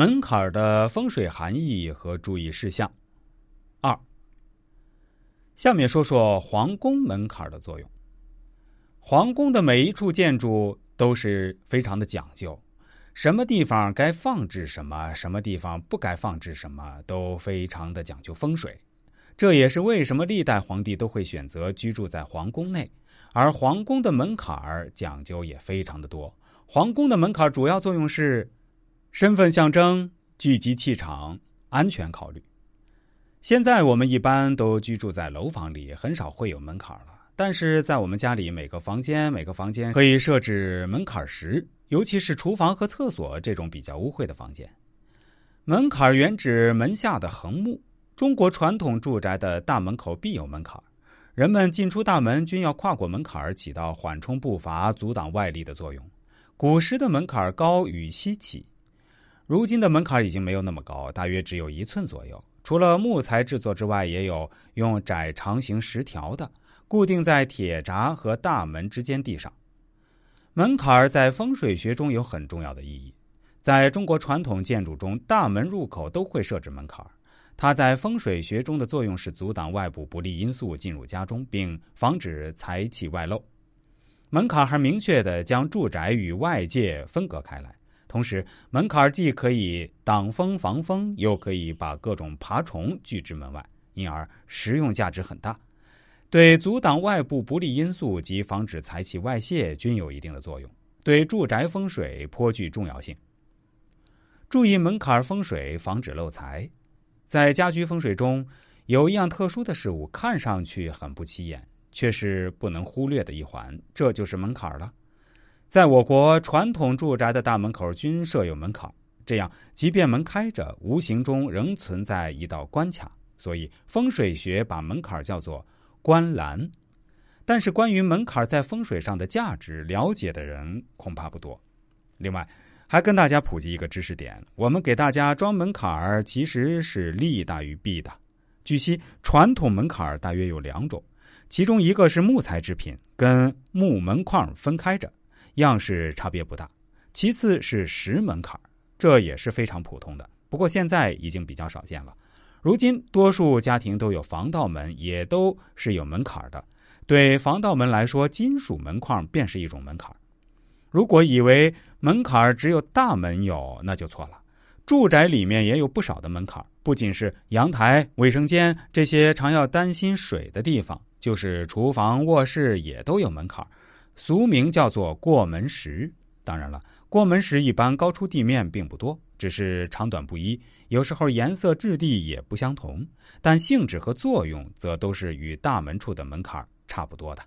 门槛的风水含义和注意事项。二，下面说说皇宫门槛的作用。皇宫的每一处建筑都是非常的讲究，什么地方该放置什么，什么地方不该放置什么，都非常的讲究风水。这也是为什么历代皇帝都会选择居住在皇宫内，而皇宫的门槛讲究也非常的多。皇宫的门槛主要作用是。身份象征、聚集气场、安全考虑。现在我们一般都居住在楼房里，很少会有门槛了。但是在我们家里，每个房间每个房间可以设置门槛石，尤其是厨房和厕所这种比较污秽的房间。门槛原指门下的横木。中国传统住宅的大门口必有门槛，人们进出大门均要跨过门槛，起到缓冲步伐、阻挡外力的作用。古时的门槛高与稀奇。如今的门槛已经没有那么高，大约只有一寸左右。除了木材制作之外，也有用窄长形石条的，固定在铁闸和大门之间地上。门槛在风水学中有很重要的意义。在中国传统建筑中，大门入口都会设置门槛它在风水学中的作用是阻挡外部不利因素进入家中，并防止财气外漏。门槛还明确的将住宅与外界分隔开来。同时，门槛既可以挡风防风，又可以把各种爬虫拒之门外，因而实用价值很大，对阻挡外部不利因素及防止财气外泄均有一定的作用，对住宅风水颇具重要性。注意门槛风水，防止漏财。在家居风水中，有一样特殊的事物，看上去很不起眼，却是不能忽略的一环，这就是门槛了。在我国传统住宅的大门口均设有门槛，这样即便门开着，无形中仍存在一道关卡。所以风水学把门槛叫做关栏。但是关于门槛在风水上的价值，了解的人恐怕不多。另外，还跟大家普及一个知识点：我们给大家装门槛儿其实是利大于弊的。据悉，传统门槛儿大约有两种，其中一个是木材制品，跟木门框分开着。样式差别不大，其次是石门槛这也是非常普通的，不过现在已经比较少见了。如今多数家庭都有防盗门，也都是有门槛的。对防盗门来说，金属门框便是一种门槛如果以为门槛只有大门有，那就错了。住宅里面也有不少的门槛不仅是阳台、卫生间这些常要担心水的地方，就是厨房、卧室也都有门槛俗名叫做过门石。当然了，过门石一般高出地面并不多，只是长短不一，有时候颜色质地也不相同，但性质和作用则都是与大门处的门槛差不多的。